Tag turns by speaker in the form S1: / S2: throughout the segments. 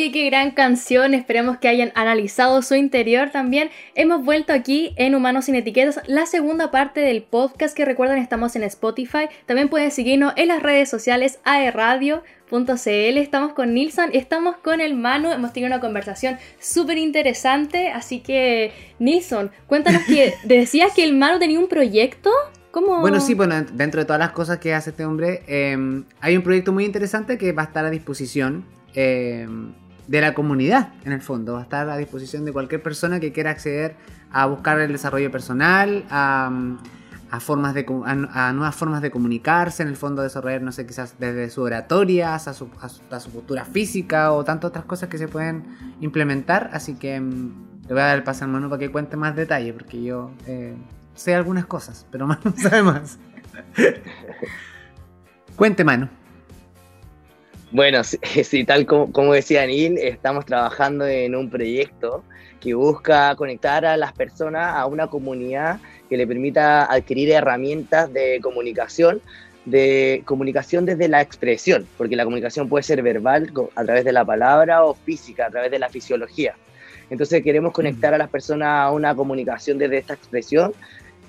S1: Oye, qué gran canción, esperemos que hayan analizado su interior también. Hemos vuelto aquí en Humanos sin Etiquetas, la segunda parte del podcast que recuerden estamos en Spotify. También pueden seguirnos en las redes sociales aerradio.cl. Estamos con Nilsson, estamos con el Manu, hemos tenido una conversación súper interesante, así que Nilsson, cuéntanos que decías que el Manu tenía un proyecto. ¿Cómo?
S2: Bueno, sí, bueno, dentro de todas las cosas que hace este hombre, em, hay un proyecto muy interesante que va a estar a disposición em, de la comunidad, en el fondo. Va a estar a disposición de cualquier persona que quiera acceder a buscar el desarrollo personal, a, formas de, a, nuevas formas de comunicarse, en el fondo desarrollar, no sé, quizás desde su oratoria hasta su, a su postura física o tantas otras cosas que se pueden implementar. Así que em, le voy a dar el paso al mano para que cuente más detalle, porque yo... Eh, sé algunas cosas, pero Manu sabe más. Cuente, Manu.
S3: Bueno, sí, tal como, decía Neil, estamos trabajando en un proyecto que busca conectar a las personas a una comunidad que le permita adquirir herramientas de comunicación, de comunicación desde la expresión, porque la comunicación puede ser verbal a través de la palabra o física a través de la fisiología. Entonces queremos conectar a las personas a una comunicación desde esta expresión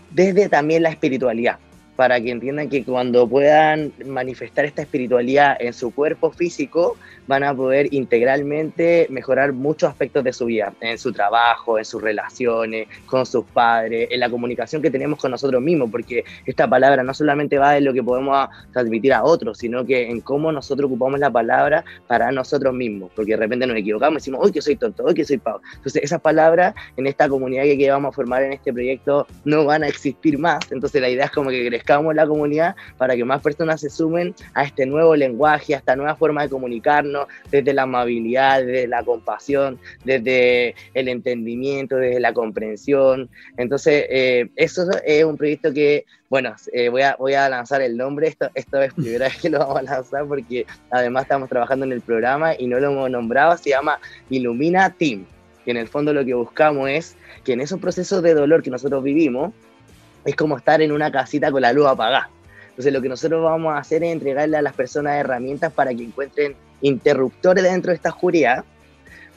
S3: desde también la espiritualidad para que entiendan que cuando puedan manifestar esta espiritualidad en su cuerpo físico, van a poder integralmente mejorar muchos aspectos de su vida, en su trabajo, en sus relaciones, con sus padres, en la comunicación que tenemos con nosotros mismos, porque esta palabra no solamente va en lo que podemos transmitir a otros, sino que en cómo nosotros ocupamos la palabra para nosotros mismos, porque de repente nos equivocamos y decimos, hoy que soy tonto, hoy que soy pavo. Entonces esas palabras en esta comunidad que vamos a formar en este proyecto no van a existir más, entonces la idea es como que crezcamos la comunidad para que más personas se sumen a este nuevo lenguaje, a esta nueva forma de comunicarnos, desde la amabilidad, desde la compasión, desde el entendimiento, desde la comprensión. Entonces, eh, eso es un proyecto que, bueno, eh, voy, a, voy a lanzar el nombre, esto, esta es primera vez que lo vamos a lanzar porque además estamos trabajando en el programa y no lo hemos nombrado, se llama Ilumina Team, que en el fondo lo que buscamos es que en esos procesos de dolor que nosotros vivimos, es como estar en una casita con la luz apagada. Entonces lo que nosotros vamos a hacer es entregarle a las personas herramientas para que encuentren interruptores dentro de esta oscuridad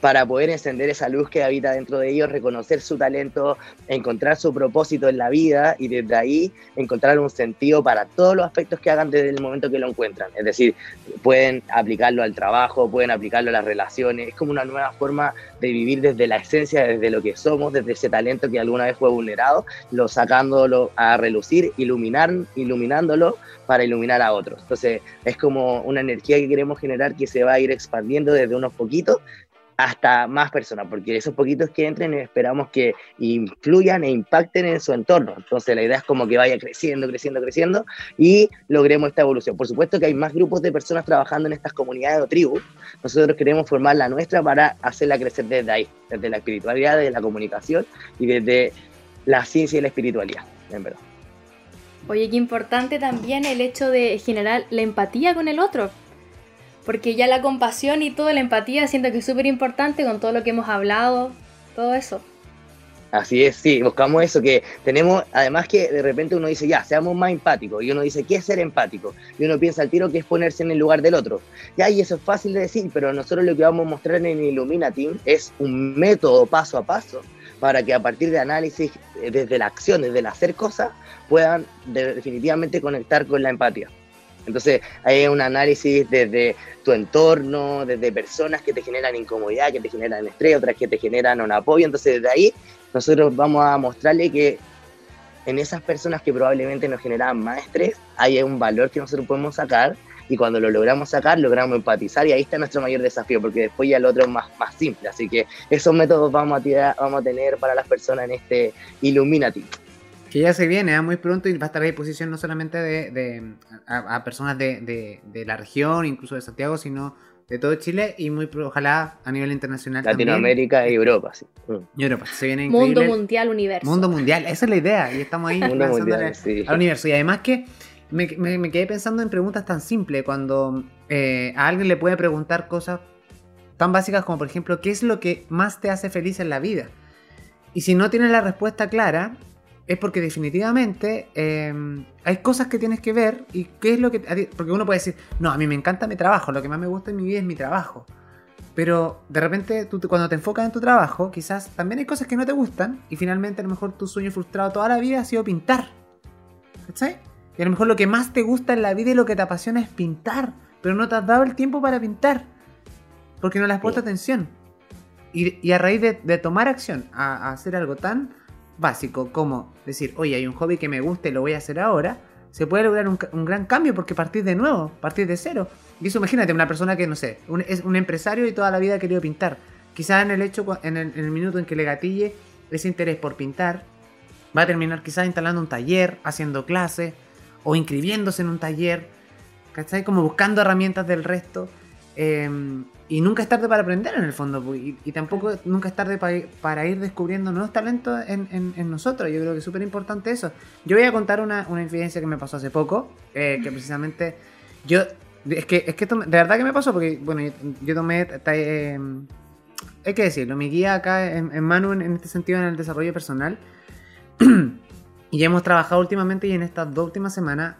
S3: para poder encender esa luz que habita dentro de ellos, reconocer su talento, encontrar su propósito en la vida y desde ahí encontrar un sentido para todos los aspectos que hagan desde el momento que lo encuentran. Es decir, pueden aplicarlo al trabajo, pueden aplicarlo a las relaciones, es como una nueva forma de vivir desde la esencia, desde lo que somos, desde ese talento que alguna vez fue vulnerado, lo sacándolo a relucir, iluminar, iluminándolo para iluminar a otros. Entonces es como una energía que queremos generar que se va a ir expandiendo desde unos poquitos hasta más personas, porque esos poquitos que entren esperamos que influyan e impacten en su entorno. Entonces la idea es como que vaya creciendo, creciendo, creciendo y logremos esta evolución. Por supuesto que hay más grupos de personas trabajando en estas comunidades o tribus. Nosotros queremos formar la nuestra para hacerla crecer desde ahí, desde la espiritualidad, desde la comunicación y desde la ciencia y la espiritualidad, en verdad.
S1: Oye, qué importante también el hecho de generar la empatía con el otro porque ya la compasión y toda la empatía siento que es súper importante con todo lo que hemos hablado, todo eso.
S3: Así es, sí, buscamos eso, que tenemos, además que de repente uno dice, ya, seamos más empáticos, y uno dice, ¿qué es ser empático? Y uno piensa al tiro que es ponerse en el lugar del otro. Ya, y eso es fácil de decir, pero nosotros lo que vamos a mostrar en Illumina Team es un método paso a paso para que a partir de análisis, eh, desde la acción, desde el hacer cosas, puedan definitivamente conectar con la empatía. Entonces hay un análisis desde tu entorno, desde personas que te generan incomodidad, que te generan estrés, otras que te generan un apoyo. Entonces desde ahí nosotros vamos a mostrarle que en esas personas que probablemente nos generan más estrés, hay un valor que nosotros podemos sacar y cuando lo logramos sacar, logramos empatizar y ahí está nuestro mayor desafío, porque después ya el otro es más, más simple. Así que esos métodos vamos a, vamos a tener para las personas en este Illuminati
S2: que ya se viene ¿eh? muy pronto y va a estar a disposición no solamente de, a, personas de, la región, incluso de Santiago, sino de todo Chile y muy ojalá a nivel internacional.
S3: Latinoamérica y Europa, sí.
S2: Mm. Y Europa, se viene
S1: Mundo mundial, universo.
S2: Mundo mundial, esa es la idea y estamos ahí
S3: Mundo mundial, sí.
S2: al universo. Y además que me, quedé pensando en preguntas tan simples cuando eh, a alguien le puede preguntar cosas tan básicas como por ejemplo, ¿qué es lo que más te hace feliz en la vida? Y si no tienes la respuesta clara, es porque definitivamente em, hay cosas que tienes que ver y qué es lo que... Porque uno puede decir, no, a mí me encanta mi trabajo, lo que más me gusta en mi vida es mi trabajo. Pero de repente, tú cuando te enfocas en tu trabajo, quizás también hay cosas que no te gustan y finalmente a lo mejor tu sueño frustrado toda la vida ha sido pintar. ¿Cachai? Y a lo mejor lo que más te gusta en la vida y lo que te apasiona es pintar, pero no te has dado el tiempo para pintar, porque no le has puesto atención. Y, a raíz de, tomar acción a, hacer algo tan básico como decir, oye, hay un hobby que me gusta y lo voy a hacer ahora, se puede lograr un, gran cambio porque partir de nuevo, partir de cero. Y eso imagínate, una persona que, no sé, es un empresario y toda la vida ha querido pintar. Quizás en el hecho, en el, en el minuto en que le gatille ese interés por pintar, va a terminar quizás instalando un taller, haciendo clases, o inscribiéndose en un taller, ¿cachai? Como buscando herramientas del resto. Em, y nunca es tarde para aprender en el fondo, y, tampoco nunca es tarde para, ir descubriendo nuevos talentos en, nosotros. Yo creo que es súper importante eso. Yo voy a contar una, una infidencia que me pasó hace poco, eh, que precisamente yo... Es que, es que de verdad que me pasó, porque bueno, yo, tomé... Eh, hay que decirlo, mi guía acá en, Manu en, este sentido en el desarrollo personal. y hemos trabajado últimamente y en estas dos últimas semanas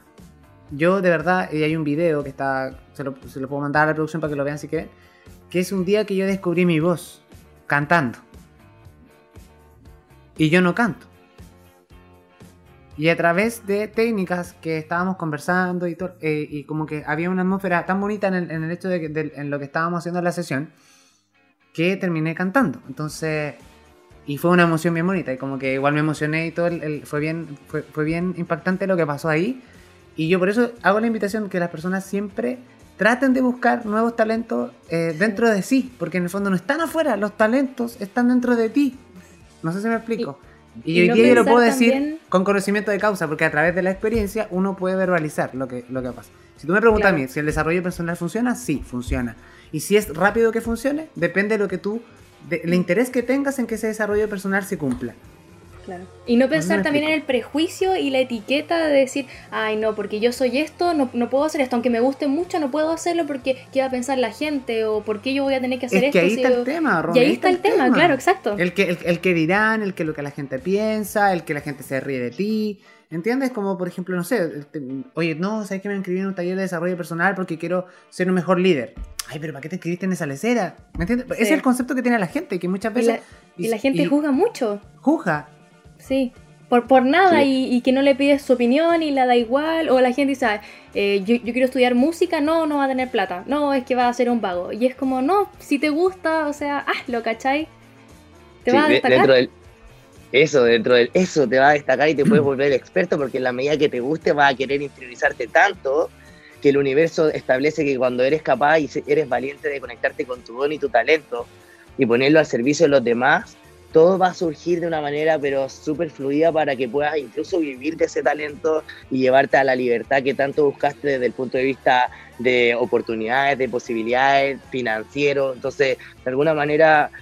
S2: yo de verdad, y hay un video que está, se lo, se lo, puedo mandar a la producción para que lo vean si quieren, que es un día que yo descubrí mi voz cantando. Y yo no canto. Y a través de técnicas que estábamos conversando y, eh, y como que había una atmósfera tan bonita en el, hecho de, en lo que estábamos haciendo en la sesión, que terminé cantando. Entonces, y fue una emoción bien bonita y como que igual me emocioné y todo, fue, bien, fue, fue bien impactante lo que pasó ahí y yo por eso hago la invitación que las personas siempre traten de buscar nuevos talentos eh, dentro de sí, porque en el fondo no están afuera, los talentos están dentro de ti. No sé si me explico. Y, hoy día yo lo puedo decir con conocimiento de causa, porque a través de la experiencia uno puede verbalizar lo que, lo que pasa. Si tú me preguntas a mí si el desarrollo personal funciona, sí, funciona. Y si es rápido que funcione, depende de lo que tú, el interés que tengas en que ese desarrollo personal se cumpla.
S1: Y no pensar también en el prejuicio y la etiqueta de decir, ay no, porque yo soy esto, no, puedo hacer esto, aunque me guste mucho, no puedo hacerlo porque qué va a pensar la gente o porque yo voy a tener que hacer
S2: es
S1: esto.
S2: Que ahí está el tema,
S1: Y ahí, está, el tema, claro, exacto.
S2: El que, el, que dirán, el que lo que la gente piensa, el que la gente se ríe de ti. ¿Entiendes? Como por ejemplo, no sé, este, oye, no, sabes que me inscribí en un taller de desarrollo personal porque quiero ser un mejor líder. Ay, pero ¿para qué te inscribiste en esa lecera? ¿Me entiendes? Ese es el concepto que tiene la gente, que muchas veces...
S1: Y la, gente juzga mucho.
S2: Juzga.
S1: Sí, por, por nada y, que no le pides su opinión y la da igual. O la gente dice, eh, yo, quiero estudiar música, no, no va a tener plata. No, es que va a ser un vago. Y es como, no, si te gusta, o sea, hazlo, ¿cachai?
S3: Te va a destacar. Dentro del, eso, dentro del eso te va a destacar y te puedes volver experto porque en la medida que te guste vas a querer interiorizarte tanto que el universo establece que cuando eres capaz y eres valiente de conectarte con tu don y tu talento y ponerlo al servicio de los demás, todo va a surgir de una manera pero súper fluida para que puedas incluso vivir de ese talento y llevarte a la libertad que tanto buscaste desde el punto de vista de oportunidades, de posibilidades financieros. Entonces, de alguna manera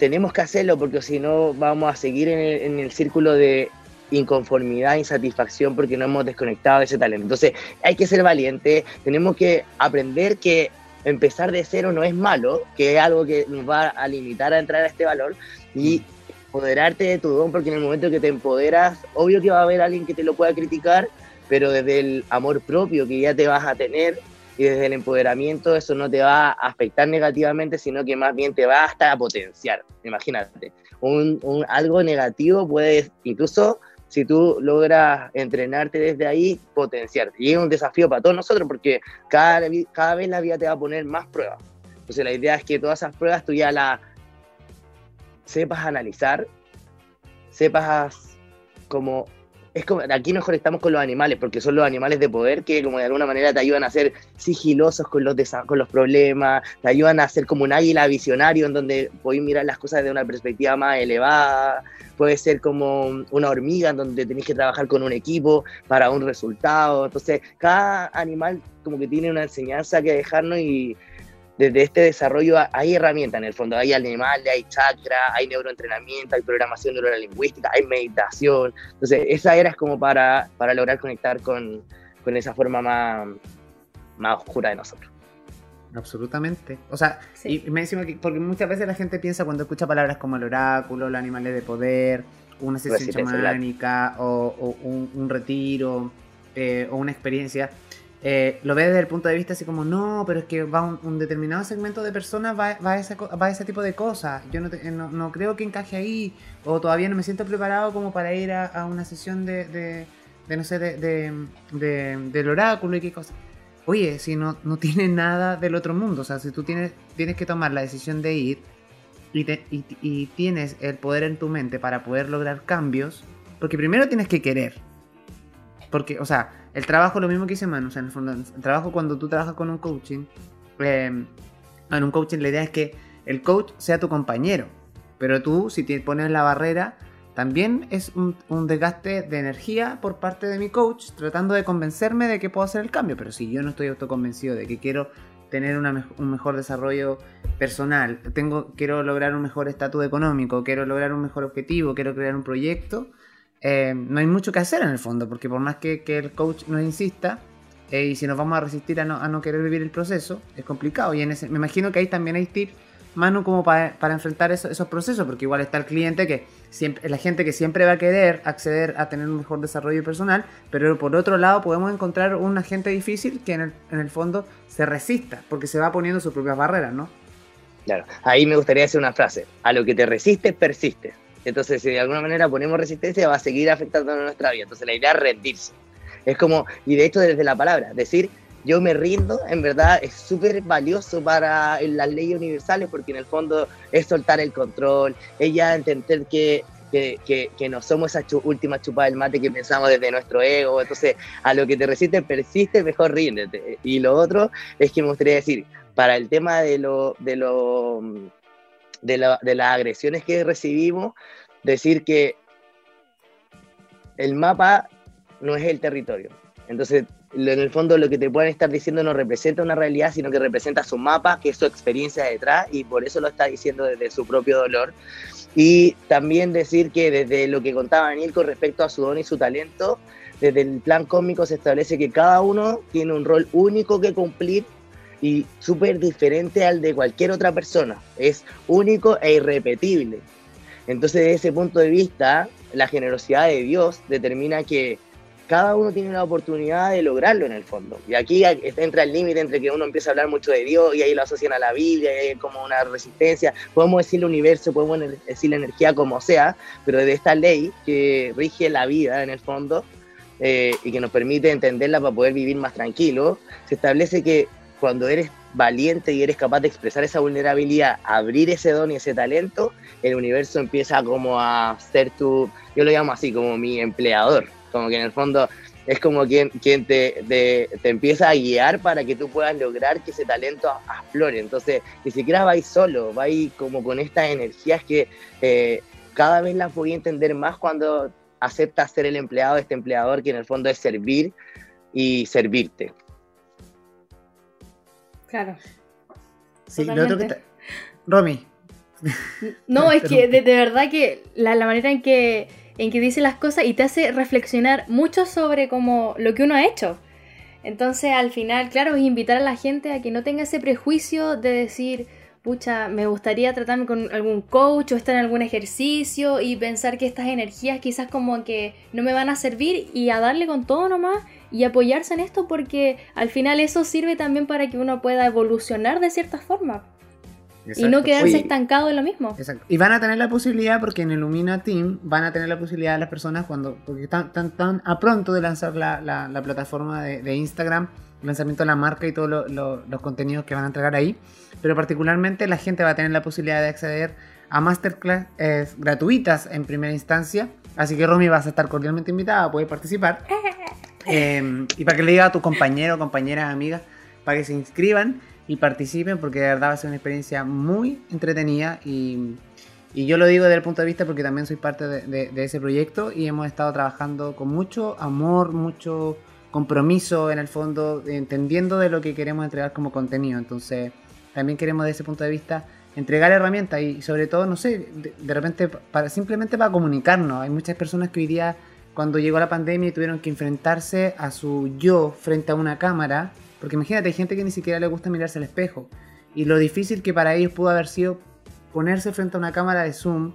S3: tenemos que hacerlo porque si no vamos a seguir en el, círculo de inconformidad, insatisfacción porque no hemos desconectado de ese talento. Entonces hay que ser valiente, tenemos que aprender que empezar de cero no es malo, que es algo que nos va a limitar a entrar a este valor, y empoderarte de tu don, porque en el momento que te empoderas, obvio que va a haber alguien que te lo pueda criticar, pero desde el amor propio que ya te vas a tener y desde el empoderamiento eso no te va a afectar negativamente, sino que más bien te va hasta a potenciar. Imagínate, un, un, algo negativo puede incluso si tú logras entrenarte desde ahí, potenciarte. Y es un desafío para todos nosotros porque cada, cada vez la vida te va a poner más pruebas. Entonces la idea es que todas esas pruebas tú ya las sepas analizar, sepas como es como, aquí nos conectamos con los animales, porque son los animales de poder que como de alguna manera te ayudan a ser sigilosos con los, con los problemas, te ayudan a ser como un águila visionario en donde podéis mirar las cosas de una perspectiva más elevada, puede ser como una hormiga en donde tenéis que trabajar con un equipo para un resultado, entonces cada animal como que tiene una enseñanza que dejarnos y desde este desarrollo hay herramientas en el fondo, hay animales, hay chakra, hay neuroentrenamiento, hay programación neurolingüística, hay meditación. Entonces, esa era es como para, para lograr conectar con, con esa forma más, más oscura de nosotros.
S2: Absolutamente. O sea, y me decimos que, porque muchas veces la gente piensa cuando escucha palabras como el oráculo, los animales de poder, una sesión chamánica o, un, retiro eh, o una experiencia, eh, lo ve desde el punto de vista así como, no, pero es que va un, determinado segmento de personas, va, va, a ese, va, ese, tipo de cosas. Yo no, no, no, creo que encaje ahí, o todavía no me siento preparado como para ir a, a una sesión de, de, de, no sé, de, de, del oráculo y qué cosa. Oye, si no, no tiene nada del otro mundo, o sea, si tú tienes, tienes que tomar la decisión de ir y, y, y tienes el poder en tu mente para poder lograr cambios, porque primero tienes que querer. Porque, o sea, el trabajo, lo mismo que dice Manu, o sea, en el fondo, el trabajo cuando tú trabajas con un coaching, em, en un coaching la idea es que el coach sea tu compañero, pero tú, si te pones la barrera, también es un, desgaste de energía por parte de mi coach tratando de convencerme de que puedo hacer el cambio, pero si yo no estoy autoconvencido de que quiero tener un mejor desarrollo personal, tengo, quiero lograr un mejor estatus económico, quiero lograr un mejor objetivo, quiero crear un proyecto, eh, no hay mucho que hacer en el fondo, porque por más que, el coach nos insista, eh, y si nos vamos a resistir a no, querer vivir el proceso, es complicado. Y en ese, me imagino que ahí también hay tips, Manu, como para, enfrentar esos procesos, porque igual está el cliente que siempre, la gente que siempre va a querer acceder a tener un mejor desarrollo personal, pero por otro lado podemos encontrar un agente difícil que en el, en el fondo se resista, porque se va poniendo sus propias barreras, ¿no?
S3: Claro, ahí me gustaría decir una frase, a lo que te resistes, persiste. Entonces, si de alguna manera ponemos resistencia, va a seguir afectando a nuestra vida. Entonces, la idea es rendirse. Es como, y de hecho, desde la palabra, decir yo me rindo, en verdad es súper valioso para las leyes universales porque en el fondo es soltar el control, es ya entender que, que, que, no somos esa última chupada del mate que pensamos desde nuestro ego, entonces a lo que te resiste, persiste, mejor ríndete. Y lo otro es que me gustaría decir, para el tema de lo, de lo de, las agresiones que recibimos, decir que el mapa no es el territorio. Entonces, en el fondo lo que te pueden estar diciendo no representa una realidad, sino que representa su mapa, que es su experiencia detrás, y por eso lo está diciendo desde su propio dolor. Y también decir que desde lo que contaba Daniel con respecto a su don y su talento, desde el plan cómico se establece que cada uno tiene un rol único que cumplir y súper diferente al de cualquier otra persona. Es único e irrepetible. Entonces, desde ese punto de vista, la generosidad de Dios determina que cada uno tiene la oportunidad de lograrlo en el fondo. Y aquí entra el límite entre que uno empieza a hablar mucho de Dios y ahí lo asocian a la Biblia, como una resistencia. Podemos decir el universo, podemos decir la energía como sea, pero de esta ley que rige la vida en el fondo eh, y que nos permite entenderla para poder vivir más tranquilo, se establece que cuando eres valiente y eres capaz de expresar esa vulnerabilidad, abrir ese don y ese talento, el universo empieza como a ser tu, yo lo llamo así, como mi empleador, como que en el fondo es como quien, te, te, empieza a guiar para que tú puedas lograr que ese talento aflore. Entonces, ni siquiera vais solo, vais como con estas energías que eh, cada vez las voy a entender más cuando aceptas ser el empleado de este empleador que en el fondo es servir y servirte.
S1: Claro.
S2: Sí, lo otro que Romy.
S1: No, es que de, verdad que la, manera en que, en que dice las cosas y te hace reflexionar mucho sobre como lo que uno ha hecho. Entonces al final, claro, es invitar a la gente a que no tenga ese prejuicio de decir, pucha, me gustaría tratarme con algún coach o estar en algún ejercicio y pensar que estas energías quizás como que no me van a servir y a darle con todo nomás y apoyarse en esto porque al final eso sirve también para que uno pueda evolucionar de cierta forma. Y no quedarse estancado en lo mismo.
S2: Exacto. Y van a tener la posibilidad, porque en Illumina Team van a tener la posibilidad las personas cuando, porque están tan, a pronto de lanzar la, la, plataforma de, de, Instagram, el lanzamiento de la marca y todos los contenidos que van a entregar ahí. Pero particularmente la gente va a tener la posibilidad de acceder a masterclass gratuitas en primera instancia. Así que Romy vas a estar cordialmente invitada a poder participar. Em, y para que le diga a tu compañero, compañeras, amigas, para que se inscriban y participen, porque de verdad va a ser una experiencia muy entretenida. Y, yo lo digo desde el punto de vista porque también soy parte de, ese proyecto y hemos estado trabajando con mucho amor, mucho compromiso en el fondo, entendiendo de lo que queremos entregar como contenido. Entonces, también queremos desde ese punto de vista entregar herramientas y, sobre todo, no sé, de, repente para simplemente para comunicarnos. Hay muchas personas que hoy día cuando llegó la pandemia tuvieron que enfrentarse a su yo frente a una cámara, porque imagínate, hay gente que ni siquiera le gusta mirarse al espejo, y lo difícil que para ellos pudo haber sido ponerse frente a una cámara de Zoom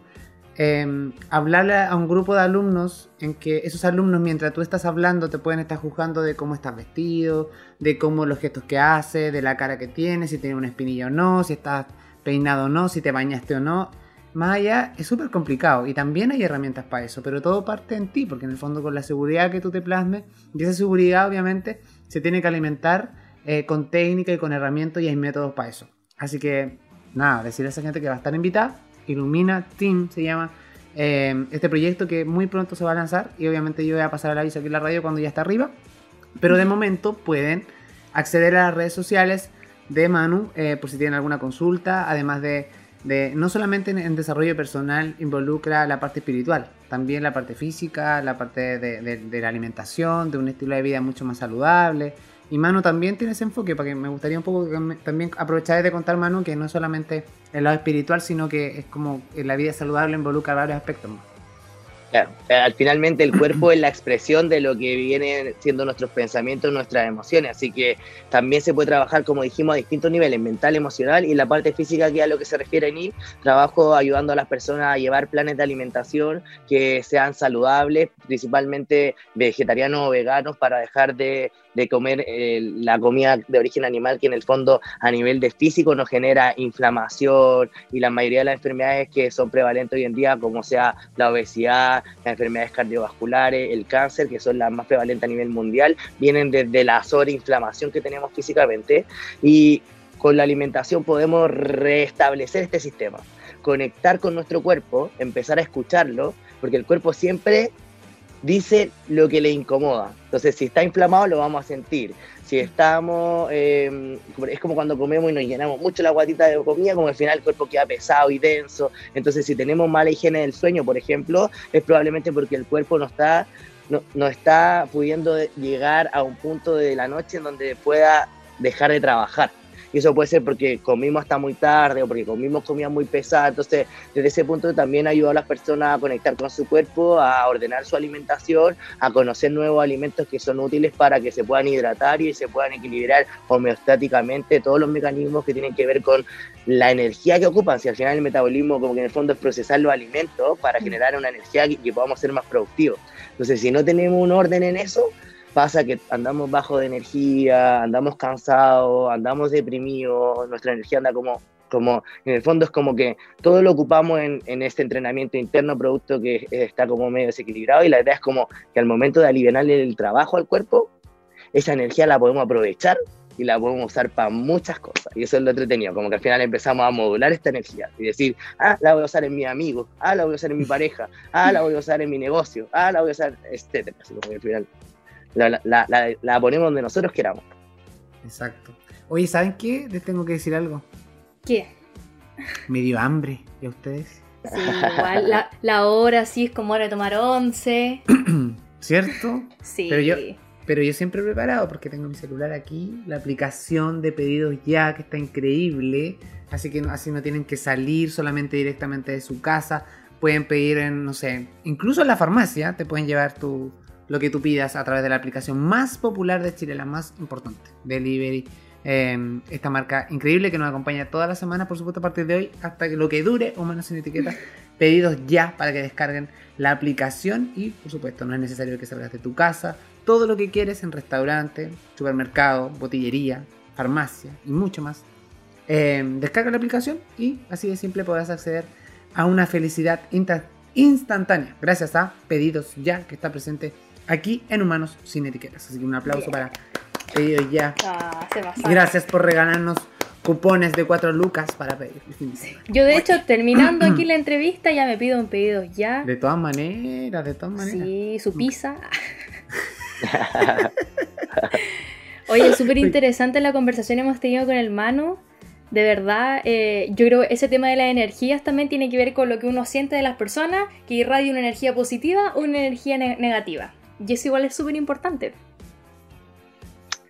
S2: eh, hablarle a un grupo de alumnos en que esos alumnos mientras tú estás hablando te pueden estar juzgando de cómo estás vestido, de cómo los gestos que haces, de la cara que tienes, si tienes una espinilla o no, si estás peinado o no, si te bañaste o no. Más allá es súper complicado y también hay herramientas para eso, pero todo parte en ti, porque en el fondo con la seguridad que tú te plasmes, y esa seguridad obviamente se tiene que alimentar eh, con técnica y con herramientas y hay métodos para eso. Así que nada, decirle a esa gente que va a estar invitada Ilumina Team se llama eh, este proyecto que muy pronto se va a lanzar y obviamente yo voy a pasar el aviso aquí en la radio cuando ya está arriba. Pero de momento pueden acceder a las redes sociales de Manu eh, por si tienen alguna consulta, además de, de no solamente en, desarrollo personal involucra la parte espiritual, también la parte física, la parte de, de la alimentación, de un estilo de vida mucho más saludable, y Manu también tiene ese enfoque, porque me gustaría un poco también aprovechar de contar, Manu, que no es solamente el lado espiritual, sino que es como la vida saludable involucra varios aspectos.
S3: Claro, al finalmente el cuerpo es la expresión de lo que vienen siendo nuestros pensamientos, nuestras emociones, así que también se puede trabajar, como dijimos, a distintos niveles, mental, emocional y la parte física, que a lo que se refiere en ir, trabajo ayudando a las personas a llevar planes de alimentación que sean saludables, principalmente vegetarianos o veganos, para dejar de de comer eh, la comida de origen animal que en el fondo a nivel de físico nos genera inflamación y la mayoría de las enfermedades que son prevalentes hoy en día, como sea la obesidad, las enfermedades cardiovasculares, el cáncer, que son las más prevalentes a nivel mundial, vienen desde la sobreinflamación que tenemos físicamente y con la alimentación podemos restablecer este sistema, conectar con nuestro cuerpo, empezar a escucharlo, porque el cuerpo siempre dice lo que le incomoda. Entonces, si está inflamado, lo vamos a sentir. Si estamos, eh, es como cuando comemos y nos llenamos mucho la guatita de comida, como al final el cuerpo queda pesado y denso. Entonces, si tenemos mala higiene del sueño, por ejemplo, es probablemente porque el cuerpo no está, no, no está pudiendo llegar a un punto de la noche en donde pueda dejar de trabajar. Y eso puede ser porque comimos hasta muy tarde o porque comimos comida muy pesada. Entonces, desde ese punto también ayuda a las personas a conectar con su cuerpo, a ordenar su alimentación, a conocer nuevos alimentos que son útiles para que se puedan hidratar y se puedan equilibrar homeostáticamente todos los mecanismos que tienen que ver con la energía que ocupan. Si al final el metabolismo, como que en el fondo es procesar los alimentos para generar una energía que, que podamos ser más productivos. Entonces, si no tenemos un orden en eso, pasa que andamos bajo de energía, andamos cansados, andamos deprimidos, nuestra energía anda como, como, en el fondo es como que todo lo ocupamos en, en este entrenamiento interno, producto que está como medio desequilibrado y la idea es como que al momento de aliviarle el trabajo al cuerpo, esa energía la podemos aprovechar y la podemos usar para muchas cosas. Y eso es lo entretenido, como que al final empezamos a modular esta energía y decir, ah, la voy a usar en mi amigo, ah, la voy a usar en mi pareja, ah, la voy a usar en mi negocio, ah, la voy a usar, etcétera. Así como que al final la, ponemos donde nosotros queramos.
S2: Exacto. Oye, ¿saben qué? Les tengo que decir algo.
S1: ¿Qué?
S2: Me dio hambre. ¿Y a ustedes?
S1: Sí, igual. La, hora sí es como hora de tomar once.
S2: ¿Cierto?
S1: Sí.
S2: Pero yo, pero yo siempre he preparado porque tengo mi celular aquí, la aplicación de pedidos ya, que está increíble. Así que así no tienen que salir solamente directamente de su casa. Pueden pedir en, no sé, incluso en la farmacia te pueden llevar tu, lo que tú pidas a través de la aplicación más popular de Chile, la más importante, Delivery. Em, esta marca increíble que nos acompaña toda la semana, por supuesto, a partir de hoy, hasta que lo que dure, o menos sin etiqueta, pedidos ya para que descarguen la aplicación y, por supuesto, no es necesario que salgas de tu casa. Todo lo que quieres en restaurante, supermercado, botillería, farmacia y mucho más. Em, descarga la aplicación y así de simple podrás acceder a una felicidad instantánea gracias a Pedidos Ya que está presente aquí en Humanos sin Etiquetas. Así que un aplauso para pedidos ya.
S1: Ah,
S2: Gracias por regalarnos cupones de cuatro lucas para pedir.
S1: Yo de hecho, terminando aquí la entrevista, ya me pido un pedido ya.
S2: De todas maneras, de todas maneras.
S1: Sí, su pizza. Oye, súper interesante la conversación hemos tenido con el Manu. De verdad, eh, yo creo que ese tema de las energías también tiene que ver con lo que uno siente de las personas, que irradia una energía positiva o una energía negativa. Y eso igual es súper importante.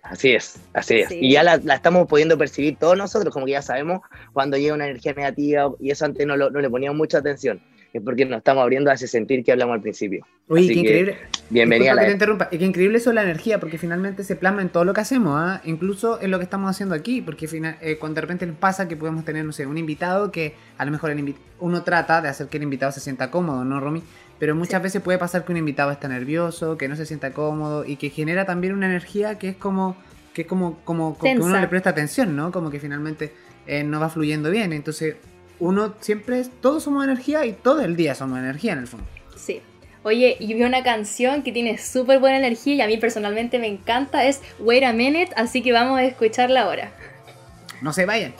S3: Así es, así es. Y ya la, estamos pudiendo percibir todos nosotros, como que ya sabemos cuando llega una energía negativa, y eso antes no, no le poníamos mucha atención. es porque nos estamos abriendo a ese sentir que hablamos al principio.
S4: Oye, qué increíble.
S3: Bienvenida a la...
S4: que te interrumpa. Y qué increíble eso la energía, porque finalmente se plasma en todo lo que hacemos, ¿ah? incluso en lo que estamos haciendo aquí, porque eh, cuando de repente nos pasa que podemos tener, no sé, un invitado que a lo mejor el uno trata de hacer que el invitado se sienta cómodo, ¿no, Romy? Pero muchas veces puede pasar que un invitado está nervioso, que no se sienta cómodo y que genera también una energía que es como que es como, como, que uno le presta atención, ¿no? Como que finalmente eh, no va fluyendo bien. Entonces, uno siempre es, todos somos energía y todo el día somos energía en el fondo.
S1: Sí. Oye, y vi una canción que tiene súper buena energía y a mí personalmente me encanta, es Wait a Minute, así que vamos a escucharla ahora.
S4: No se vayan.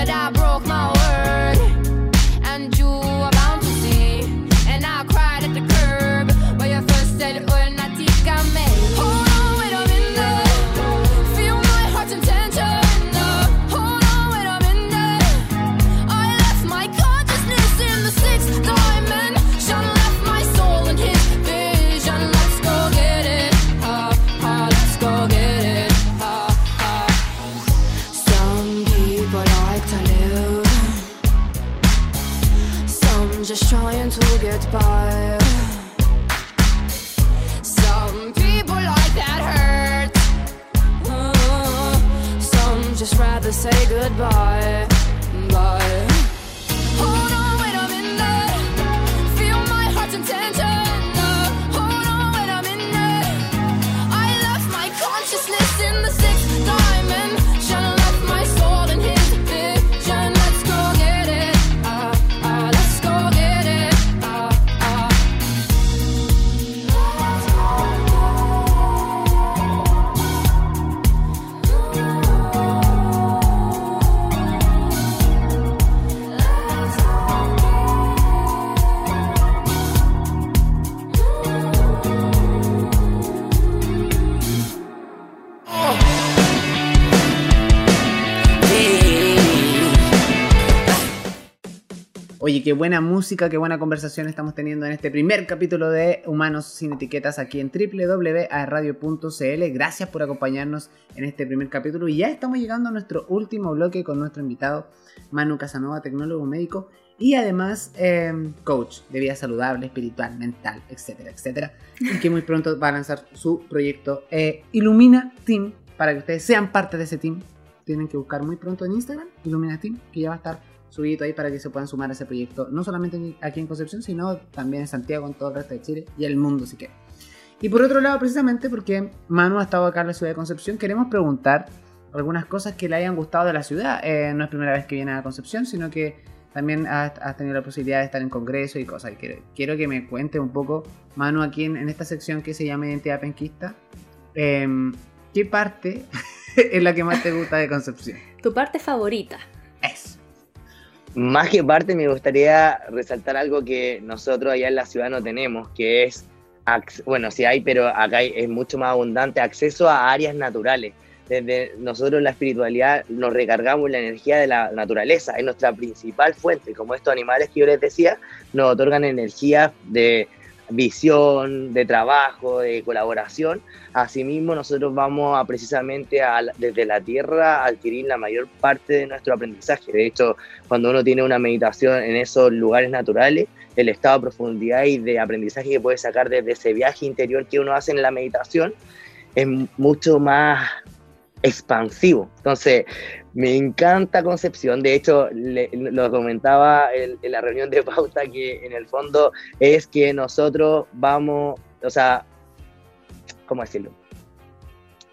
S4: but I Oye, qué buena música, qué buena conversación estamos teniendo en este primer capítulo de Humanos sin Etiquetas aquí en www.radio.cl. Gracias por acompañarnos en este primer capítulo y ya estamos llegando a nuestro último bloque con nuestro invitado Manu Casanova, tecnólogo médico y además em, coach de vida saludable, espiritual, mental, etcétera, etcétera. Y que muy pronto va a lanzar su proyecto eh, Ilumina Team para que ustedes sean parte de ese team. Tienen que buscar muy pronto en Instagram Ilumina Team, que ya va a estar subido ahí para que se puedan sumar a ese proyecto, no solamente aquí en Concepción, sino también en Santiago, en todo el resto de Chile y el mundo si quieren. Y por otro lado, precisamente porque Manu ha estado acá en la ciudad de Concepción, queremos preguntar algunas cosas que le hayan gustado de la ciudad. Eh, no es primera vez que viene a Concepción, sino que también has, tenido la posibilidad de estar en congreso y cosas. Quiero, quiero que me cuente un poco, Manu, aquí en, esta sección que se llama Identidad Penquista, em, ¿qué parte es la que más te gusta de Concepción?
S1: tu parte favorita.
S2: Es.
S3: Más que parte, me gustaría resaltar algo que nosotros allá en la ciudad no tenemos, que es, bueno, sí hay, pero acá es mucho más abundante, acceso a áreas naturales. Desde nosotros la espiritualidad nos recargamos la energía de la naturaleza, es nuestra principal fuente, como estos animales que yo les decía, nos otorgan energía de visión, de trabajo, de colaboración. Asimismo, nosotros vamos a precisamente desde la tierra a adquirir la mayor parte de nuestro aprendizaje. De hecho, cuando uno tiene una meditación en esos lugares naturales, el estado de profundidad y de aprendizaje que puede sacar desde ese viaje interior que uno hace en la meditación es mucho más expansivo. Entonces, me encanta Concepción, de hecho lo comentaba en, la reunión de pauta que en el fondo es que nosotros vamos, o sea, ¿cómo decirlo?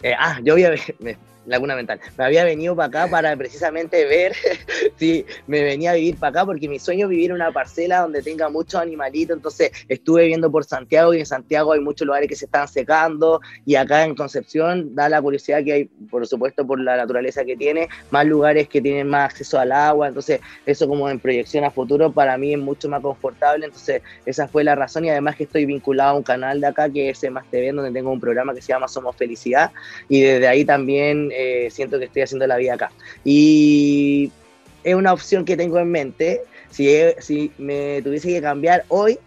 S3: Eh, ah, yo voy a ver, laguna mental. Me había venido para acá para precisamente ver si me venía a vivir para acá, porque mi sueño es vivir en una parcela donde tenga muchos animalitos. Entonces estuve viendo por Santiago y en Santiago hay muchos lugares que se están secando y acá en Concepción da la curiosidad que hay, por supuesto, por la naturaleza que tiene, más lugares que tienen más acceso al agua. Entonces eso como en proyección a futuro para mí es mucho más confortable. Entonces esa fue la razón y además que estoy vinculado a un canal de acá que es Más TV, donde tengo un programa que se llama Somos Felicidad y desde ahí también eh, siento que estoy haciendo la vida acá. Y es una opción que tengo en mente. Si, si me tuviese que cambiar hoy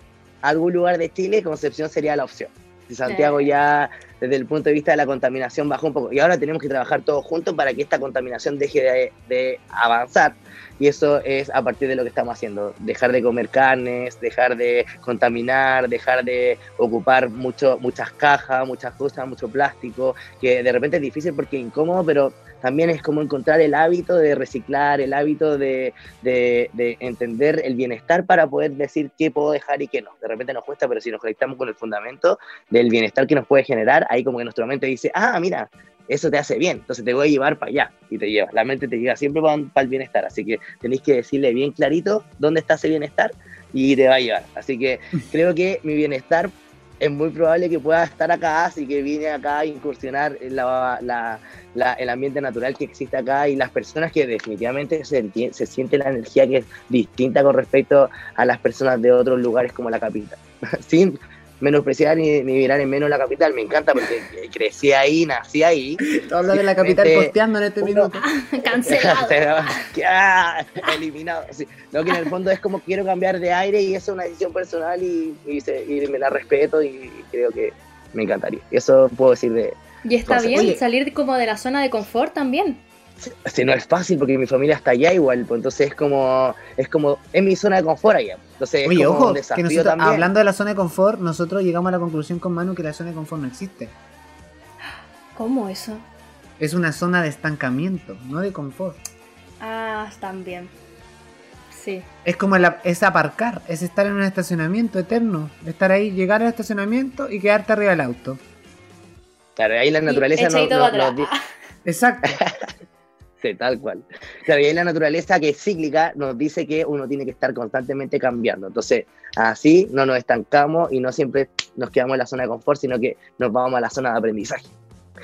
S3: a algún lugar de Chile, Concepción sería la opción. Santiago ya, desde el punto de vista de la contaminación, bajó un poco. Y ahora tenemos que trabajar todos juntos para que esta contaminación deje de, de avanzar. Y eso es a partir de lo que estamos haciendo. Dejar de comer carnes, dejar de contaminar, dejar de ocupar mucho, muchas cajas, muchas cosas, mucho plástico, que de repente es difícil porque es incómodo, pero también es como encontrar el hábito de reciclar, el hábito de, de, de, entender el bienestar para poder decir qué puedo dejar y qué no. De repente nos cuesta, pero si nos conectamos con el fundamento del bienestar que nos puede generar, ahí como que nuestra mente dice, ah, mira, eso te hace bien, entonces te voy a llevar para allá y te lleva. La mente te llega siempre para, el bienestar, así que tenéis que decirle bien clarito dónde está ese bienestar y te va a llevar. Así que creo que mi bienestar es muy probable que pueda estar acá, así que vine acá a incursionar en la, el ambiente natural que existe acá y las personas que definitivamente se, se siente la energía que es distinta con respecto a las personas de otros lugares como la capital. menospreciar ni, ni mirar en menos la capital. Me encanta porque crecí ahí, nací ahí.
S2: Tú hablas de la capital posteando en este minuto.
S1: Cancelado.
S3: eliminado. No, que en el fondo es como quiero cambiar de aire y eso es una decisión personal y, y, me la respeto y creo que me encantaría. Eso puedo decir de...
S1: Y está bien salir como de la zona de confort también
S3: si no es fácil porque mi familia está allá igual, pues entonces es como, es como, es mi zona de confort allá. Entonces
S2: Oye,
S3: es
S2: como ojo, que nosotros, hablando de la zona de confort, nosotros llegamos a la conclusión con Manu que la zona de confort no existe.
S1: ¿Cómo eso?
S2: Es una zona de estancamiento, no de confort.
S1: Ah, también. Sí.
S2: Es como es aparcar, es estar en un estacionamiento eterno, estar ahí, llegar al estacionamiento y quedarte arriba del auto.
S3: Claro, ahí la naturaleza no, no,
S2: Exacto.
S3: tal cual. Claro, y ahí la naturaleza que es cíclica nos dice que uno tiene que estar constantemente cambiando. Entonces, así no nos estancamos y no siempre nos quedamos en la zona de confort, sino que nos vamos a la zona de aprendizaje.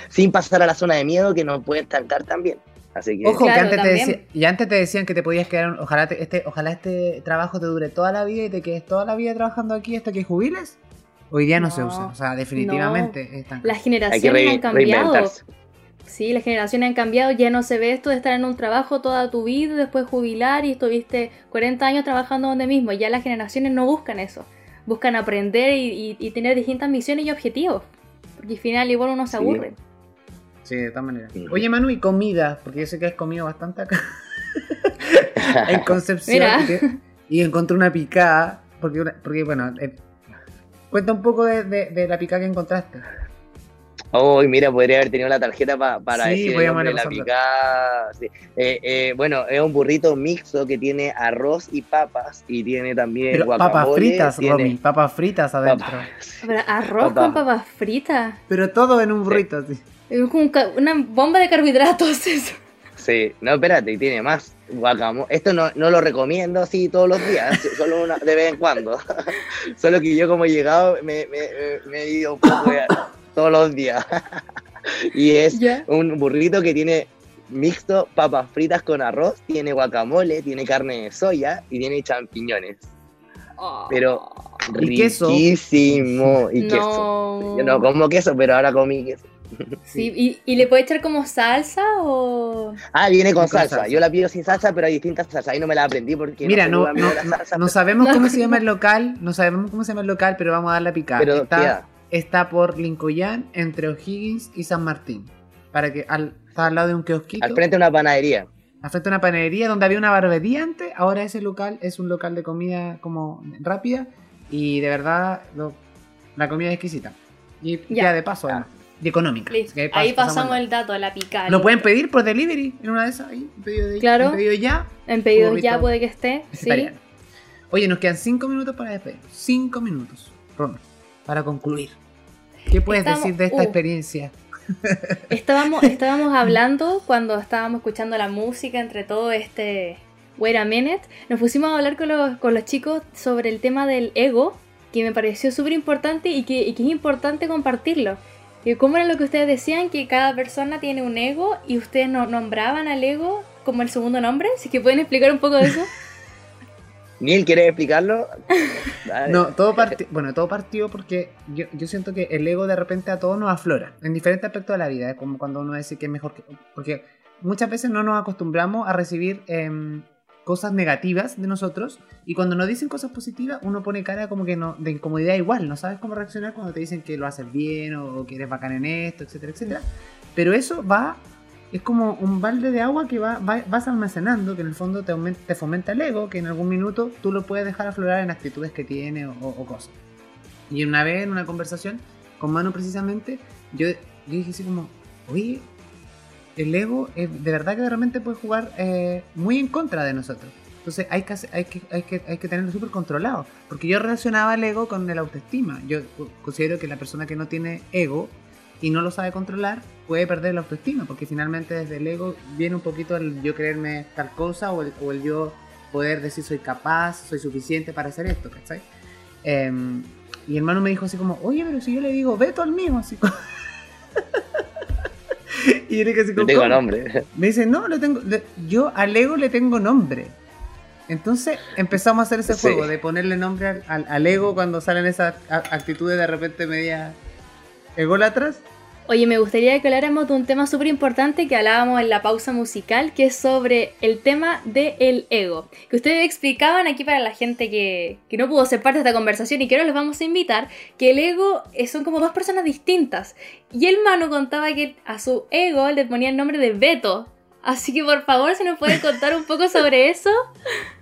S3: Sin pasar a la zona de miedo que nos puede estancar también. Así que...
S2: Ojo, que antes te y antes te decían que te podías quedar, ojalá, este, ojalá este trabajo te dure toda la vida y te quedes toda la vida trabajando aquí hasta que jubiles. Hoy día no, se usa, o sea, definitivamente
S1: Las generaciones han cambiado. Sí, las generaciones han cambiado, ya no se ve esto de estar en un trabajo toda tu vida, después jubilar y estuviste 40 años trabajando donde mismo. Ya las generaciones no buscan eso, buscan aprender y, tener distintas misiones y objetivos, porque al final igual uno se aburre.
S2: Sí, de todas maneras. Oye Manu, y comida, porque yo sé que has comido bastante acá. en Concepción. Y, encontré una picada, porque, porque bueno, eh, cuenta un poco de, de la picada que encontraste.
S3: Oh, mira, podría haber tenido la tarjeta para decir la picada. Eh, eh, bueno, es un burrito mixto que tiene arroz y papas y tiene también
S2: Papas fritas, tiene... papas fritas adentro.
S1: arroz con papas fritas.
S2: Pero todo en un burrito, sí.
S1: Es una bomba de carbohidratos eso.
S3: Sí, no, espérate, y tiene más guacamole. Esto no, no, lo recomiendo así todos los días, solo una, de vez en cuando. solo que yo como he llegado me, me, me he ido un poco todos los días. y es un burrito que tiene
S5: mixto, papas fritas con arroz, tiene guacamole, tiene carne de soya y tiene champiñones.
S1: Oh.
S5: Pero
S2: Y queso.
S5: riquísimo. Y
S1: No.
S5: queso. Yo no como queso, pero ahora comí queso.
S1: Sí, ¿y, y le puede echar como salsa o...?
S5: Ah, viene con
S2: Con
S5: salsa.
S2: salsa.
S5: Yo la pido sin salsa, pero hay distintas salsas. Ahí no me la aprendí porque
S2: Mira, no, no, no-
S5: salsa,
S2: no sabemos cómo se llama el local, no sabemos cómo se llama el local, pero vamos a dar la picada.
S5: pero
S2: está,
S5: tía,
S2: está por Lincoln, entre O'Higgins y San Martín. Para que al, está al lado de un kiosquito,
S5: al frente de una panadería.
S2: al frente de una panadería donde había una barbería antes, ahora ese local es un local de comida como rápida y de verdad lo- la comida es exquisita. Y
S1: Ya.
S2: ya de paso, además, y económica.
S1: Listo.
S2: Así que
S1: Ahí
S2: pas-
S1: pasamos el dato, la picada.
S2: Lo pueden pedir por delivery en una de esas, ahí, un pedido, de,
S1: Claro.
S2: un pedido ya.
S1: En
S2: burrito
S1: ya puede que esté, sí.
S2: Oye, nos quedan cinco minutos para despedir. Cinco minutos, Ron, para concluir. ¿Qué puedes
S1: Estamos-
S2: decir de esta
S1: uh.
S2: experiencia?
S1: Estábamos, estábamos hablando cuando estábamos escuchando la música entre todo este Wait a Minute. Nos pusimos a hablar con los, con los chicos sobre el tema del ego, que me pareció súper importante y que, y que es importante compartirlo. Y ¿Cómo era lo que ustedes decían? Que cada persona tiene un ego y ustedes no, nombraban al ego como el segundo nombre. Así que pueden explicar un poco de eso.
S5: Neil, ¿quieres explicarlo? Dale.
S2: No, todo partió, bueno, todo partió porque yo, yo siento que el ego de repente a todos nos aflora, en diferentes aspectos de la vida, es como cuando uno dice que es mejor que... Porque muchas veces no nos acostumbramos a recibir em, cosas negativas de nosotros y cuando nos dicen cosas positivas uno pone cara como que no, de incomodidad igual, no sabes cómo reaccionar cuando te dicen que lo haces bien o, o que eres bacán en esto, etcétera, etcétera. Pero eso va, es como un balde de agua que va, va- vas almacenando, que en el fondo te, aumen- te fomenta el ego, que en algún minuto tú lo puedes dejar aflorar en actitudes que tiene o, o cosas. Y una vez en una conversación con Manu precisamente, yo, yo dije así como, oye, el ego eh, de verdad que de repente puede jugar eh, muy en contra de nosotros. Entonces hay que, hay que, hay que, hay que tenerlo súper controlado. Porque yo relacionaba el ego con el autoestima. Yo co- considero que la persona que no tiene ego y no lo sabe controlar puede perder la autoestima. Porque finalmente desde el ego viene un poquito el yo creerme tal cosa o el, o el yo poder decir soy capaz, soy suficiente para hacer esto, ¿cachai? Em, y el hermano me dijo así como, oye, pero si yo le digo, Beto al mío, así como... y yo le dije así como,
S5: tengo
S2: "¿Cómo?".
S5: nombre.
S2: Me dice, no, le tengo, le- yo al ego le tengo nombre. Entonces empezamos a hacer ese
S5: Sí.
S2: juego de ponerle nombre al, al- al ego cuando salen esas actitudes de repente media ególatras.
S1: Oye, me gustaría que habláramos de un tema súper importante que hablábamos en la pausa musical, que es sobre el tema del ego. Que ustedes explicaban aquí para la gente que, que no pudo ser parte de esta conversación y que ahora los vamos a invitar, que el ego son como dos personas distintas. Y el Manu contaba que a su ego le ponía el nombre de Beto. Así que por favor, si nos pueden contar un poco sobre eso.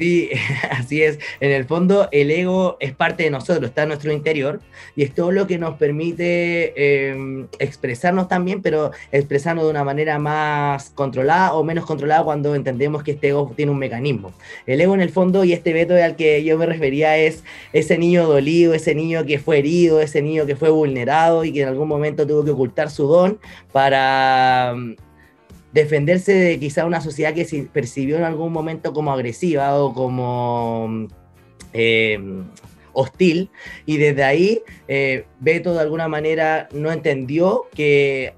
S3: Sí, así es. En el fondo, el ego es parte de nosotros, está en nuestro interior y es todo lo que nos permite eh, expresarnos también, pero expresarnos de una manera más controlada o menos controlada cuando entendemos que este ego tiene un mecanismo. El ego, en el fondo, y este veto al que yo me refería, es ese niño dolido, ese niño que fue herido, ese niño que fue vulnerado y que en algún momento tuvo que ocultar su don para defenderse de quizá una sociedad que se percibió en algún momento como agresiva o como eh, hostil y desde ahí eh, Beto de alguna manera no entendió que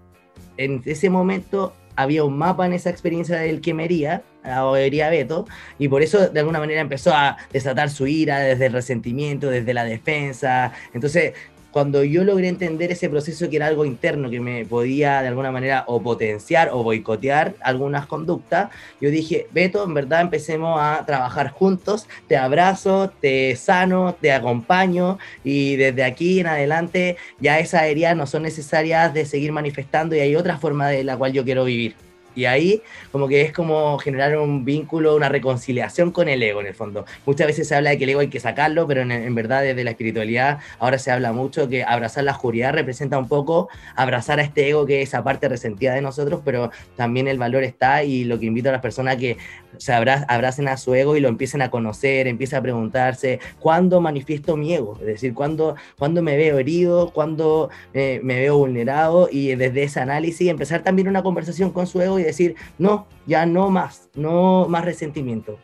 S3: en ese momento había un mapa en esa experiencia del que mería o hería Beto y por eso de alguna manera empezó a desatar su ira desde el resentimiento, desde la defensa. Entonces cuando yo logré entender ese proceso que era algo interno que me podía de alguna manera o potenciar o boicotear algunas conductas, yo dije, Beto, en verdad empecemos a trabajar juntos, te abrazo, te sano, te acompaño y desde aquí en adelante ya esas heridas no son necesarias de seguir manifestando y hay otra forma de la cual yo quiero vivir. Y ahí como que es como generar un vínculo, una reconciliación con el ego en el fondo. Muchas veces se habla de que el ego hay que sacarlo, pero en, en verdad desde la espiritualidad ahora se habla mucho que abrazar la oscuridad representa un poco abrazar a este ego que es esa parte resentida de nosotros, pero también el valor está y lo que invito a las personas a que se abra- abracen a su ego y lo empiecen a conocer, empiecen a preguntarse, ¿cuándo manifiesto mi ego? Es decir, ¿cuándo, cuándo me veo herido? ¿Cuándo eh, me veo vulnerado? Y desde ese análisis empezar también una conversación con su ego y decir, no, ya no más, no más resentimiento.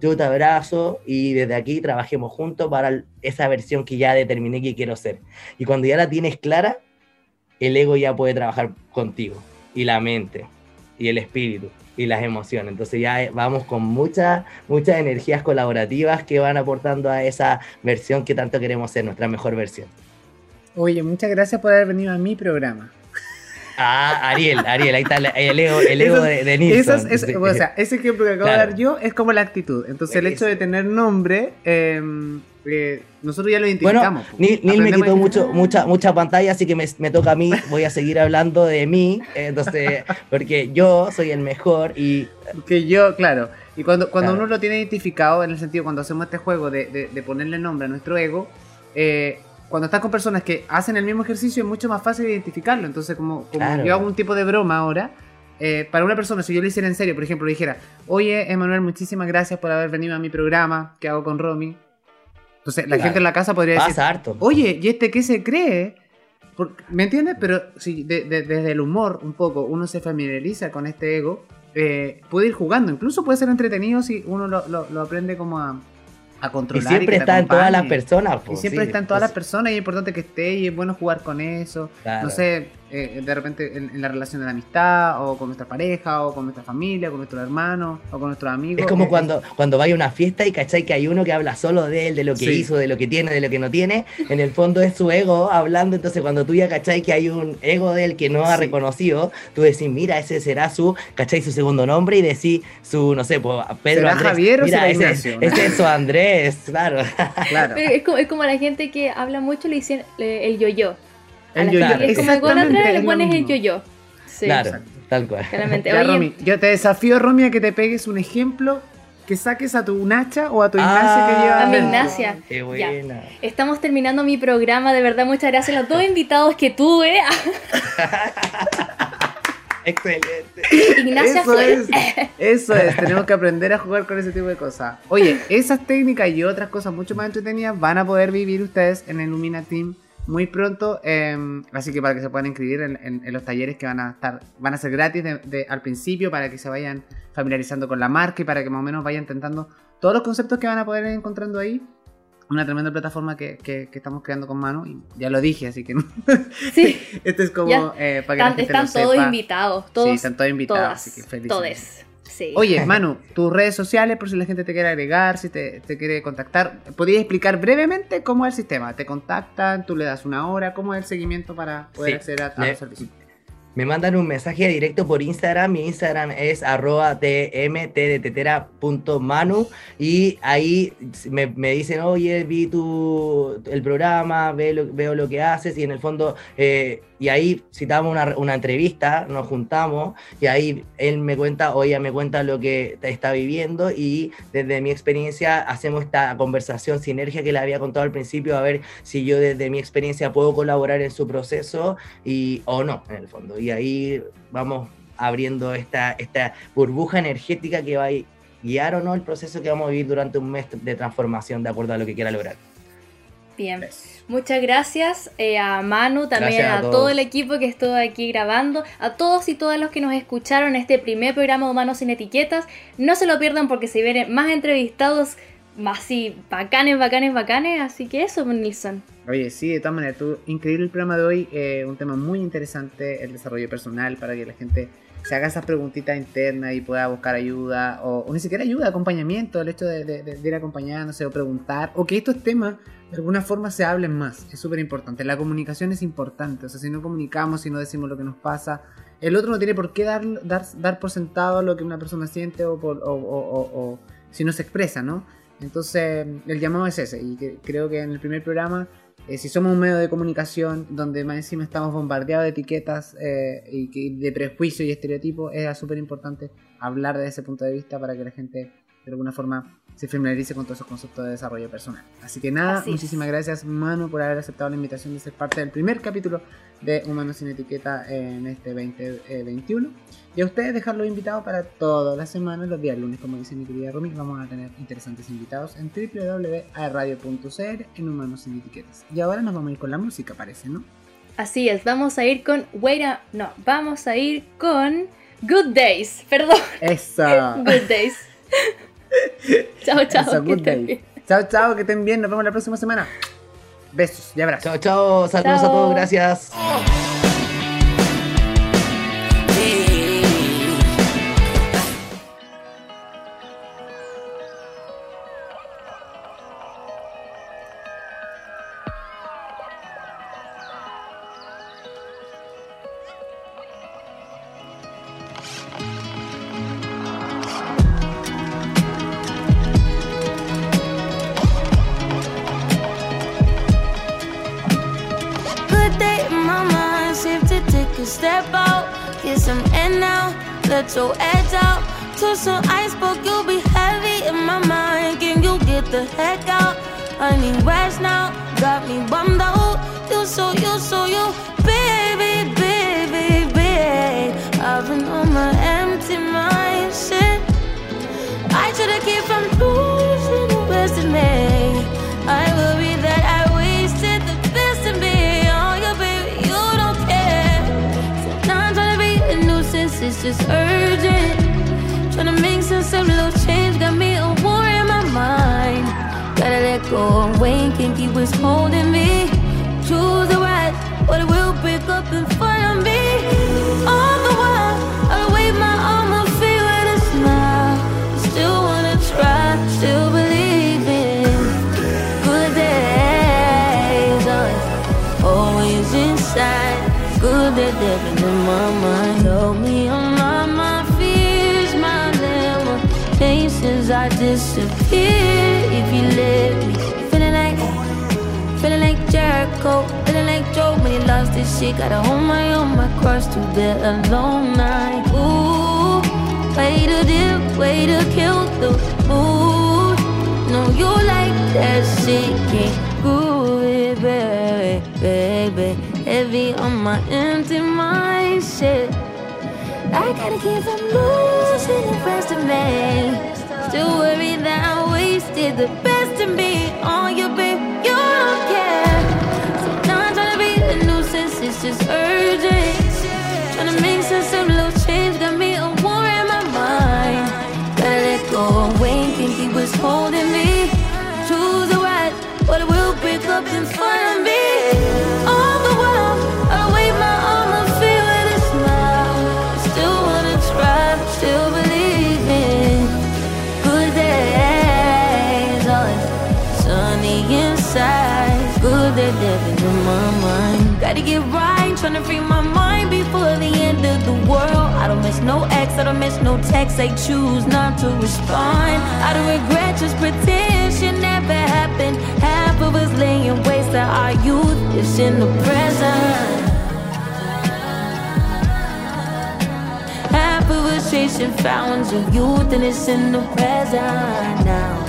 S3: Yo te abrazo y desde aquí trabajemos juntos para esa versión que ya determiné que quiero ser. Y cuando ya la tienes clara, el ego ya puede trabajar contigo y la mente. Y el espíritu y las emociones. Entonces ya eh, vamos con muchas, muchas energías colaborativas que van aportando a esa versión que tanto queremos ser, nuestra mejor versión.
S2: Oye, muchas gracias por haber venido a mi programa.
S3: Ah, Ariel, Ariel, ahí está el ego, el ego de, de Nilsson.
S2: o sea, ese ejemplo que acabo de dar yo es como la actitud. Entonces, el hecho de tener nombre, eh, eh, nosotros ya lo identificamos.
S3: Bueno, Neil, me quitó mucho, mucha, mucha pantalla, así que me, me, toca a mí, voy a seguir hablando de mí, entonces, porque yo soy el mejor y...
S2: Que yo, claro, y cuando, cuando uno lo tiene identificado, en el sentido, cuando hacemos este juego de, de, de ponerle nombre a nuestro ego, eh, cuando estás con personas que hacen el mismo ejercicio es mucho más fácil identificarlo, entonces como, como yo hago un tipo de broma ahora, eh, para una persona, si yo lo hiciera en serio, por ejemplo, le dijera, oye, Emanuel, muchísimas gracias por haber venido a mi programa que hago con Romy. Entonces, la gente en la casa podría decir, oye, ¿y este qué se cree? ¿Me entiendes? Pero si desde el humor un poco uno se familiariza con este ego, eh, puede ir jugando. Incluso puede ser entretenido si uno lo, lo, aprende como a, a controlar.
S3: Y siempre está en todas las personas.
S2: y siempre está en todas las personas y es importante que esté y es bueno jugar con eso. No sé, eh, de repente en, la relación de la amistad, o con nuestra pareja, o con nuestra familia, con nuestro hermano, o con nuestros amigos.
S3: Es como cuando, cuando vaya a una fiesta y cachai que hay uno que habla solo de él, de lo que hizo, de lo que tiene, de lo que no tiene. En el fondo es su ego hablando, entonces cuando tú ya cachai que hay un ego de él que no ha reconocido, tú decís, mira, ese será su, cachai su segundo nombre y decís su, no sé, pues, Pedro
S2: Andrés. Javier o
S3: mira, ese, es su Andrés, claro.
S1: claro. es, como, es como la gente que habla mucho le dicen el yo-yo.
S2: El yo-yo.
S1: Es como ególatra le pones el yo-yo.
S3: Sí. Claro, tal cual.
S1: Claramente.
S2: Ya, Romy, yo te desafío, Romy, a que te pegues un ejemplo que saques a tu Nacha o a tu Ignacia que
S1: ah,
S2: lleva.
S1: A mi Ignacia.
S3: Qué buena.
S1: Estamos terminando mi programa, de verdad, muchas gracias a los dos invitados que tuve.
S3: Excelente.
S1: Ignacia
S2: eso Es, eso es, tenemos que aprender a jugar con ese tipo de cosas. Oye, esas técnicas y otras cosas mucho más entretenidas van a poder vivir ustedes en el Lumina Team muy pronto. Em, así que para que se puedan inscribir en, los talleres que van a estar, van a ser gratis de, al principio para que se vayan familiarizando con la marca y para que más o menos vayan intentando todos los conceptos que van a poder ir encontrando ahí. Una tremenda plataforma que, que, estamos creando con mano y ya lo dije, así que
S1: Sí.
S2: Esto es como eh, para que la gente
S1: están todos invitados, todos. Sí,
S2: están todos invitados, así que felices. Oye, Manu, tus redes sociales, por si la gente te quiere agregar, si te, quiere contactar, ¿podrías explicar brevemente cómo es el sistema? ¿Te contactan? ¿Tú le das una hora? ¿Cómo es el seguimiento para poder acceder a, a los servicios?
S3: me mandan un mensaje directo por Instagram. Mi Instagram es arroba tmtdetetera.manu y ahí me, me, dicen, oye, vi tu, el programa, veo, veo lo que haces y en el fondo, eh, y ahí citamos una, una, entrevista, nos juntamos y ahí él me cuenta o ella me cuenta lo que está viviendo y desde mi experiencia hacemos esta conversación sinergia que le había contado al principio, a ver si yo desde mi experiencia puedo colaborar en su proceso y, o no, en el fondo y ahí vamos abriendo esta, esta burbuja energética que va a guiar o no el proceso que vamos a vivir durante un mes de transformación de acuerdo a lo que quiera lograr.
S1: Bien, muchas gracias eh, a Manu, también a, todo el equipo que estuvo aquí grabando, a todos y todas los que nos escucharon este primer programa de Humanos sin Etiquetas. No se lo pierdan porque se vienen más entrevistados, más así, bacanes, bacanes, bacanes. Así que eso, Nilsson.
S2: Oye, sí, de todas maneras, tú, increíble el programa de hoy, eh, un tema muy interesante, el desarrollo personal, para que la gente se haga esas preguntitas internas y pueda buscar ayuda, o, ni siquiera ayuda, acompañamiento, el hecho de, de, de, ir acompañándose o preguntar, o que estos temas de alguna forma se hablen más, es súper importante. La comunicación es importante, o sea, si no comunicamos, si no decimos lo que nos pasa, el otro no tiene por qué dar, dar, dar por sentado lo que una persona siente o, por, o, o si no se expresa, ¿no? Entonces, el llamado es ese, y creo que en el primer programa eh, si somos un medio de comunicación donde más encima estamos bombardeados de etiquetas eh, y de prejuicios y estereotipos, es súper importante hablar de ese punto de vista para que la gente de alguna forma se familiarice con todos esos conceptos de desarrollo personal. Así que nada, muchísimas gracias Manu por haber aceptado la invitación de ser parte del primer capítulo de Humanos sin Etiqueta en este 2021. Y a ustedes dejarlos invitados para todas las semanas, los días lunes, como dice mi querida Romy, vamos a tener interesantes invitados en www.radio.cl en Humanos sin Etiquetas. Y ahora nos vamos a ir con la música, parece, ¿no?
S1: Así es, vamos a ir con Wait a... No, vamos a ir con Good Days, perdón.
S2: Eso.
S1: Good Days. chao, chao.
S2: que Chao, chao, que estén bien. Nos vemos la próxima semana. Besos y abrazos.
S3: Chao, chao. Saludos a todos. Gracias.
S6: Edge out. To some iceberg, you'll be heavy in my mind. Can you get the heck out? I need rest now, got me bummed out. You so, you so, you, baby, baby, baby. I've been on my empty mind, shit. I should've kept from losing the best in me. I worry that I wasted the best in me. Oh, yeah, baby, you don't care. So now I'm trying to be a nuisance, it's just urgent. Of little change, got me a war in my mind. Gotta let go of can't keep what's holding me. Choose the right, but it will break up in front of me. All the while, I'll wave my arm, I'll feel with a smile. Still wanna try, still believe in good days. Always inside, good that living in I disappear if you let me. Feeling like, feeling like Jericho, feeling like Joe when he lost his shit. Gotta hold my own, my cross to bear alone night. Ooh, way to dip, way to kill the mood. No, you like that shit, can't groove it, baby, baby. Heavy on my empty mind, shit. I gotta keep from losing the rest of me. Still worried that I wasted the best in me on you, babe. You don't care. So now I'm trying to be a nuisance, it's just urgent. Right, tryna free my mind before the end of the world. I don't miss no ex, I don't miss no text. They choose not to respond. I don't regret, just pretend shit never happened. Half of us laying waste to our youth is in the present. Half of us chasing fountains of youth and it's in the present now.